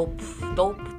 topo.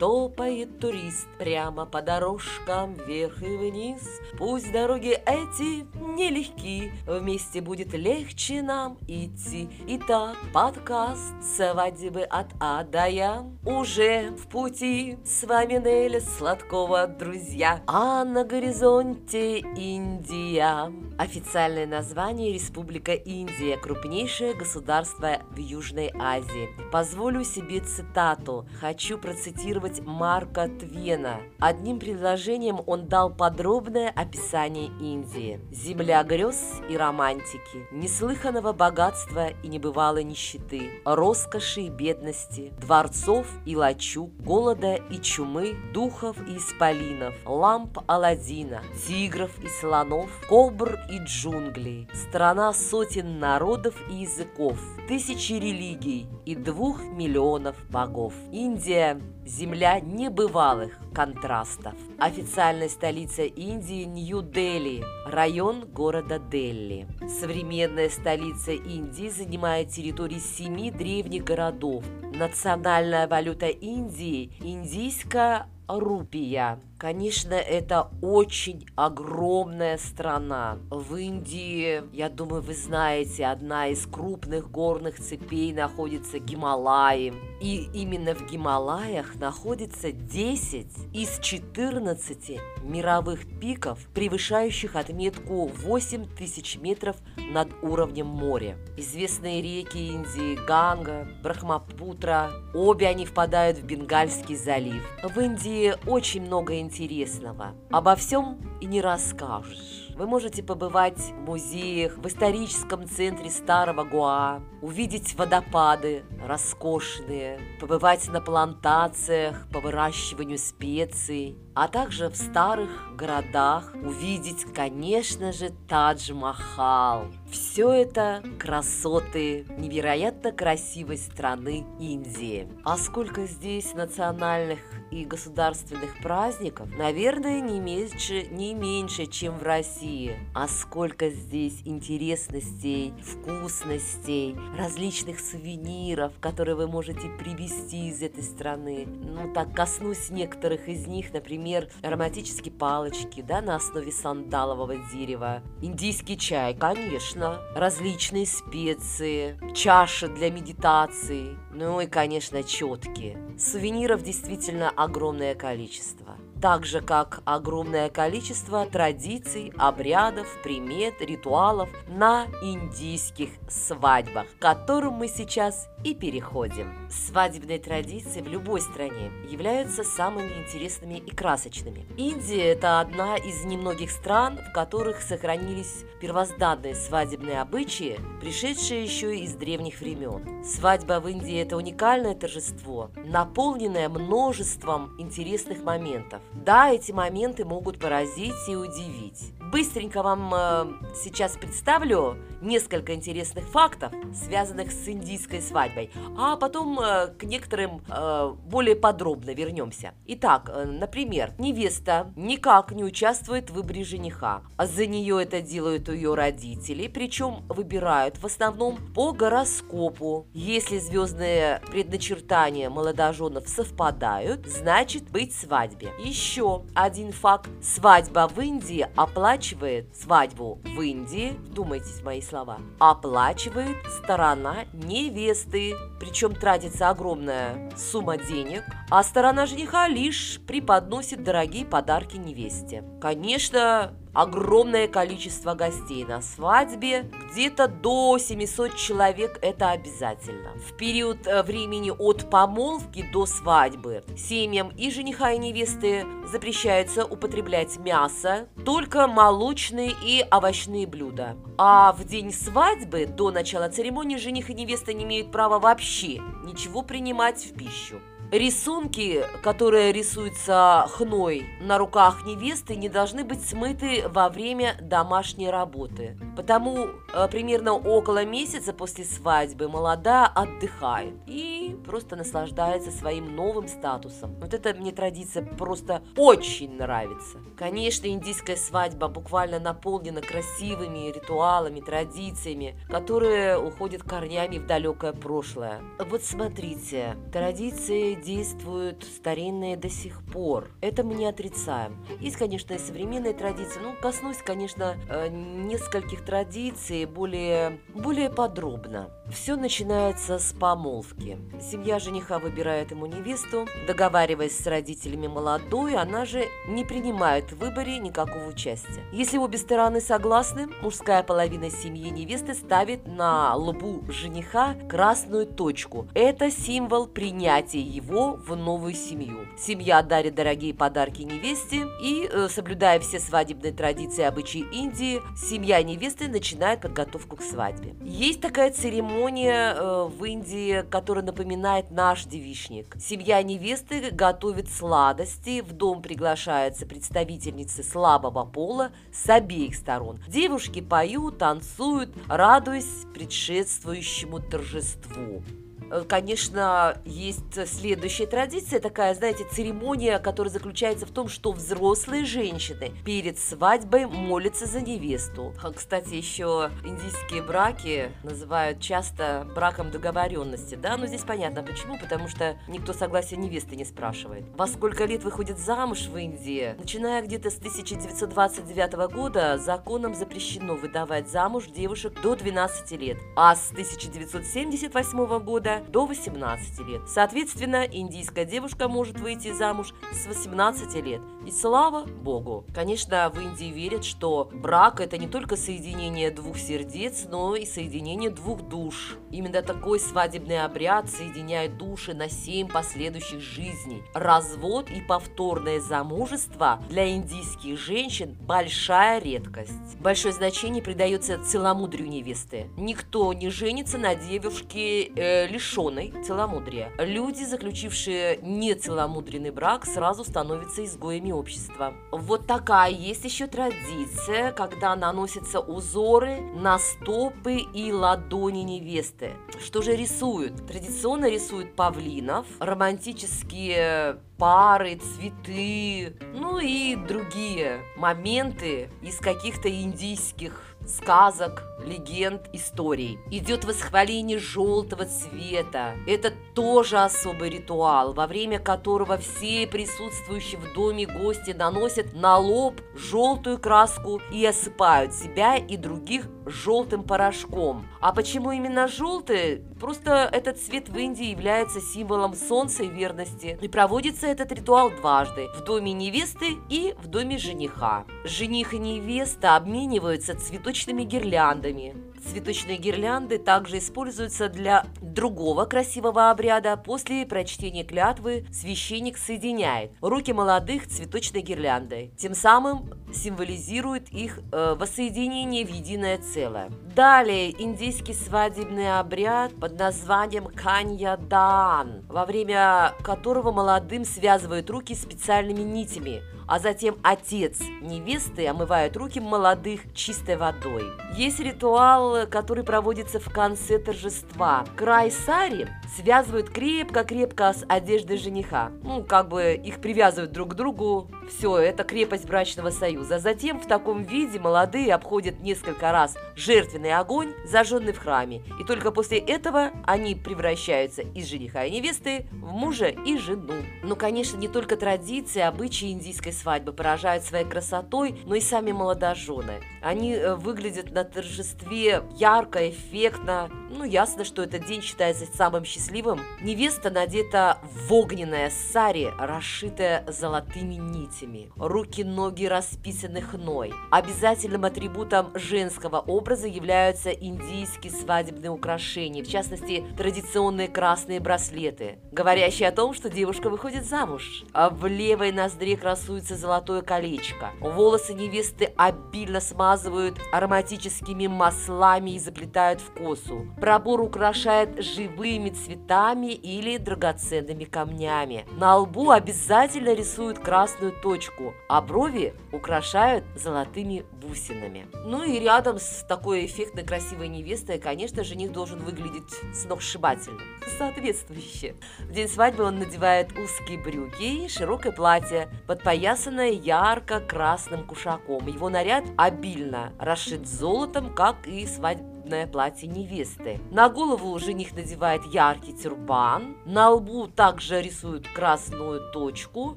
Топает турист Прямо по дорожкам вверх и вниз. Пусть дороги эти нелегки, Вместе будет легче нам идти. Итак, подкаст свадьбы от А до Я Уже в пути с вами Неля Сладкова, друзья. А на горизонте Индия. Официальное название Республика Индия, крупнейшее государство в Южной Азии. Позволю себе цитату. Хочу процитировать Марка Твена. Одним предложением он дал подробное описание Индии. Земля грез и романтики, неслыханного богатства и небывалой нищеты, роскоши и бедности, дворцов и лачуг, голода и чумы, духов и исполинов, ламп Аладдина, тигров и слонов, кобр и джунглей, страна сотен народов и языков, тысячи религий и двух миллионов богов. Индия – земля небывалых контрастов. Официальная столица Индии – Нью-Дели, район города Дели. Современная столица Индии занимает территорию семи древних городов. Национальная валюта Индии – индийская рупия. Конечно, это очень огромная страна. В Индии, я думаю, вы знаете, одна из крупных горных цепей находится Гималаи. И именно в Гималаях находится 10 из 14 мировых пиков, превышающих отметку 8 тысяч метров над уровнем моря. Известные реки Индии Ганга, Брахмапутра, обе они впадают в Бенгальский залив. В Индии очень много интересного. Обо всем и не расскажешь. Вы можете побывать в музеях, в историческом центре Старого Гуа, увидеть водопады роскошные, побывать на плантациях по выращиванию специй, а также в старых городах увидеть, конечно же, Тадж-Махал. Все это красоты невероятно красивой страны Индии. А сколько здесь национальных и государственных праздников, наверное, не меньше, не меньше, чем в России. А сколько здесь интересностей, вкусностей, различных сувениров, которые вы можете привезти из этой страны. Ну, так коснусь некоторых из них, например, ароматические палочки, да, на основе сандалового дерева, индийский чай, конечно, различные специи, чаши для медитации, ну и, конечно, четкие. Сувениров действительно огромное количество. Так же как огромное количество традиций, обрядов, примет, ритуалов на индийских свадьбах, к которым мы сейчас и переходим. Свадебные традиции в любой стране являются самыми интересными и красочными. Индия – это одна из немногих стран, в которых сохранились первозданные свадебные обычаи, пришедшие еще из древних времен. Свадьба в Индии – это уникальное торжество, наполненное множеством интересных моментов. Да, эти моменты могут поразить и удивить. Быстренько вам э, сейчас представлю несколько интересных фактов, связанных с индийской свадьбой, а потом э, к некоторым э, более подробно вернемся. Итак, э, например, невеста никак не участвует в выборе жениха, а за нее это делают ее родители, причем выбирают в основном по гороскопу. Если звездные предначертания молодоженов совпадают, значит быть свадьбе. Еще один факт. Свадьба в Индии оплачивает свадьбу в Индии, вдумайтесь мои слова, оплачивает сторона невесты. Причем тратится огромная сумма денег, а сторона жениха лишь преподносит дорогие подарки невесте. Конечно, огромное количество гостей на свадьбе, где-то до 700 человек это обязательно. В период э, времени от помолвки до свадьбы семьям и жениха и невесты запрещается употреблять мясо, только молочные и овощные блюда. А в день свадьбы до начала церемонии жених и невеста не имеют права вообще ничего принимать в пищу. Рисунки, которые рисуются хной на руках невесты, не должны быть смыты во время домашней работы. Потому э, примерно около месяца после свадьбы молодая отдыхает и просто наслаждается своим новым статусом. Вот эта мне традиция просто очень нравится. Конечно, индийская свадьба буквально наполнена красивыми ритуалами, традициями, которые уходят корнями в далекое прошлое. Вот смотрите, Традиции действуют старинные до сих пор. Это мы не отрицаем. Есть, конечно, и современные традиции. Ну, коснусь, конечно, э, нескольких традиций более, более подробно. Все начинается с помолвки. Семья жениха выбирает ему невесту, договариваясь с родителями молодой, она же не принимает в выборе никакого участия. Если обе стороны согласны, мужская половина семьи невесты ставит на лбу жениха красную точку. Это символ принятия его в новую семью. Семья дарит дорогие подарки невесте и, э, соблюдая все свадебные традиции и обычаи Индии, семья невесты начинает подготовку к свадьбе. Есть такая церемония э, в Индии, которая напоминает наш девичник. Семья невесты готовит сладости, в дом приглашаются представительницы слабого пола с обеих сторон. Девушки поют, танцуют, радуясь предшествующему торжеству. Э, конечно, есть следующая традиция, такая, знаете, церемония, которая заключается в том, что взрослые женщины перед свадьбой молятся за невесту. А, кстати, еще индийские браки называют часто браком договоренности, да, но здесь понятно почему, потому что никто согласия невесты не спрашивает. Во сколько лет выходит замуж в Индии? Начиная где-то с 1929 года законом запрещено выдавать замуж девушек до 12 лет, а с 1978 года до 18 лет. Соответственно, индийская девушка может выйти замуж с 18 лет. И слава богу! Конечно, в Индии верят, что брак – это не только соединение двух сердец, но и соединение двух душ. Именно такой свадебный обряд соединяет души на семь последующих жизней. Развод и повторное замужество для индийских женщин – большая редкость. Большое значение придается целомудрию невесты. Никто не женится на девушке э, лишенной целомудрия. Люди, заключившие нецеломудренный брак, сразу становятся изгоями общества. Вот такая есть еще традиция, когда наносятся узоры на стопы и ладони невесты. Что же рисуют? Традиционно рисуют павлинов, романтические пары, цветы, ну и другие моменты из каких-то индийских сказок, легенд, историй. Идет восхваление желтого цвета. Это тоже особый ритуал, во время которого все присутствующие в доме гости наносят на лоб желтую краску и осыпают себя и других желтым порошком. А почему именно желтый? Просто этот цвет в Индии является символом солнца и верности. И проводится этот ритуал дважды – в доме невесты и в доме жениха. Жених и невеста обмениваются цветочными гирляндами. Цветочные гирлянды также используются для другого красивого обряда. После прочтения клятвы священник соединяет руки молодых цветочной гирляндой. Тем самым символизирует их э, воссоединение в единое целое. Далее индийский свадебный обряд под названием каньядан, во время которого молодым связывают руки специальными нитями – а затем отец невесты омывает руки молодых чистой водой. Есть ритуал, который проводится в конце торжества. Край сари связывают крепко-крепко с одеждой жениха. Ну, как бы их привязывают друг к другу. Все, это крепость брачного союза. Затем в таком виде молодые обходят несколько раз жертвенный огонь, зажженный в храме. И только после этого они превращаются из жениха и невесты в мужа и жену. Но, конечно, не только традиции, обычаи индийской свадьбы поражают своей красотой, но и сами молодожены. Они э, выглядят на торжестве ярко, эффектно. Ну, ясно, что этот день считается самым счастливым. Невеста надета в огненное сари, расшитое золотыми нитями. Руки, ноги расписаны хной. Обязательным атрибутом женского образа являются индийские свадебные украшения, в частности, традиционные красные браслеты, говорящие о том, что девушка выходит замуж. А в левой ноздре красуется красуется золотое колечко. Волосы невесты обильно смазывают ароматическими маслами и заплетают в косу. Пробор украшает живыми цветами или драгоценными камнями. На лбу обязательно рисуют красную точку, а брови украшают золотыми бусинами. Ну и рядом с такой эффектной красивой невестой, конечно, жених должен выглядеть сногсшибательно, соответствующе. В день свадьбы он надевает узкие брюки и широкое платье, подпоясанное ярко-красным кушаком. Его наряд обильно расшит золотом, как и свадьба свадебное платье невесты. На голову жених надевает яркий тюрбан, на лбу также рисует красную точку,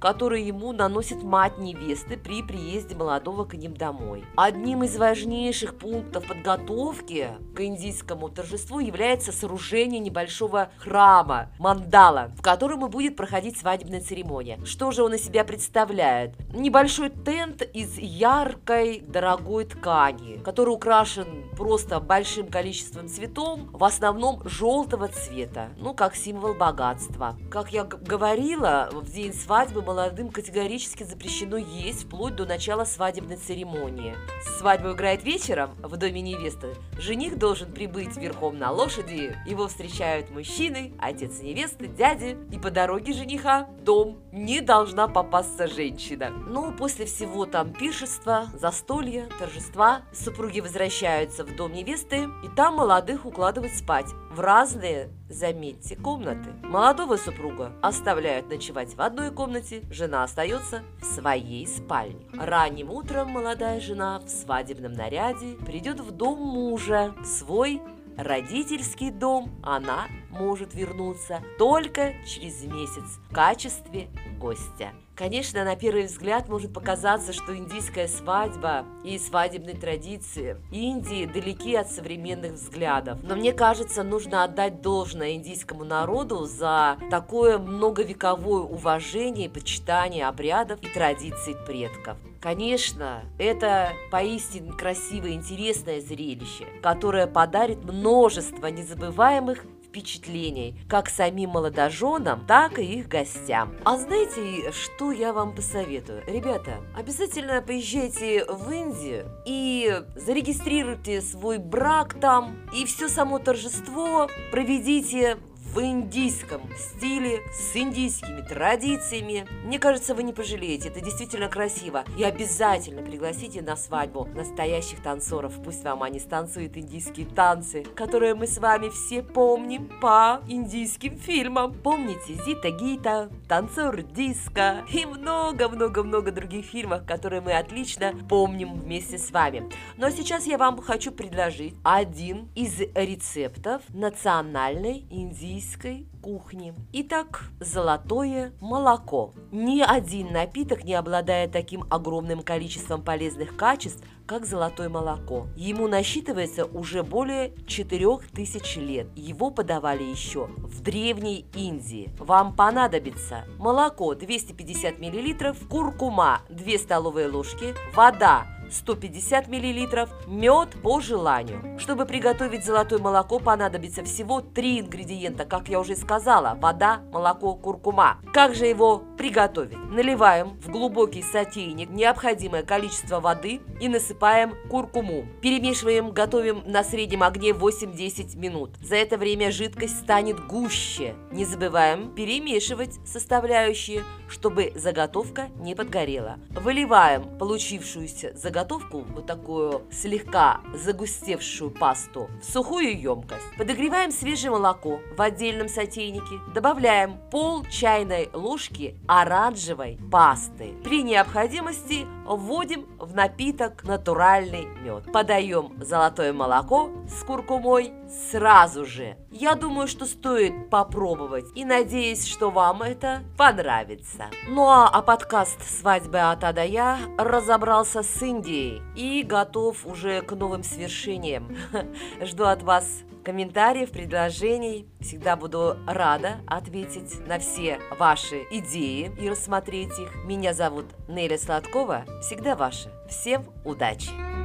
которую ему наносит мать невесты при приезде молодого к ним домой. Одним из важнейших пунктов подготовки к индийскому торжеству является сооружение небольшого храма, мандала, в котором и будет проходить свадебная церемония. Что же он из себя представляет? Небольшой тент из яркой, дорогой ткани, который украшен просто большим количеством цветов, в основном желтого цвета, ну, как символ богатства. Как я говорила, в день свадьбы молодым категорически запрещено есть вплоть до начала свадебной церемонии. Свадьба играет вечером в доме невесты. Жених должен прибыть верхом на лошади. Его встречают мужчины, отец невесты, дяди. И по дороге жениха дом не должна попасться женщина. Ну, после всего там пиршества, застолья, торжества, супруги возвращаются в дом невесты, и там молодых укладывают спать в разные, заметьте, комнаты. Молодого супруга оставляют ночевать в одной комнате, жена остается в своей спальне. Ранним утром молодая жена в свадебном наряде придет в дом мужа, свой родительский дом она может вернуться только через месяц в качестве гостя. Конечно, на первый взгляд может показаться, что индийская свадьба и свадебные традиции Индии далеки от современных взглядов. Но мне кажется, нужно отдать должное индийскому народу за такое многовековое уважение и почитание обрядов и традиций предков. Конечно, это поистине красивое и интересное зрелище, которое подарит множество незабываемых впечатлений как самим молодоженам, так и их гостям. А знаете, что я вам посоветую? Ребята, обязательно поезжайте в Индию и зарегистрируйте свой брак там, и все само торжество проведите в индийском стиле, с индийскими традициями. Мне кажется, вы не пожалеете, это действительно красиво. И обязательно пригласите на свадьбу настоящих танцоров, пусть вам они станцуют индийские танцы, которые мы с вами все помним по индийским фильмам. Помните Зита Гита, Танцор Диско и много-много-много других фильмов, которые мы отлично помним вместе с вами. Но сейчас я вам хочу предложить один из рецептов национальной индийской индийской кухни. Итак, золотое молоко. Ни один напиток не обладает таким огромным количеством полезных качеств, как золотое молоко. Ему насчитывается уже более 4000 лет. Его подавали еще в Древней Индии. Вам понадобится молоко 250 мл, куркума 2 столовые ложки, вода 150 мл, мед по желанию. Чтобы приготовить золотое молоко, понадобится всего три ингредиента, как я уже сказала, вода, молоко, куркума. Как же его приготовить? Наливаем в глубокий сотейник необходимое количество воды и насыпаем куркуму. Перемешиваем, готовим на среднем огне 8-10 минут. За это время жидкость станет гуще. Не забываем перемешивать составляющие, чтобы заготовка не подгорела. Выливаем получившуюся заготовку заготовку, вот такую слегка загустевшую пасту, в сухую емкость. Подогреваем свежее молоко в отдельном сотейнике. Добавляем пол чайной ложки оранжевой пасты. При необходимости вводим в напиток натуральный мед. Подаем золотое молоко с куркумой сразу же. Я думаю, что стоит попробовать и надеюсь, что вам это понравится. Ну а, а подкаст «Свадьбы от А до Я» разобрался с Индией и готов уже к новым свершениям. Жду от вас комментариев, предложений. Всегда буду рада ответить на все ваши идеи и рассмотреть их. Меня зовут Неля Сладкова. Всегда ваша. Всем удачи!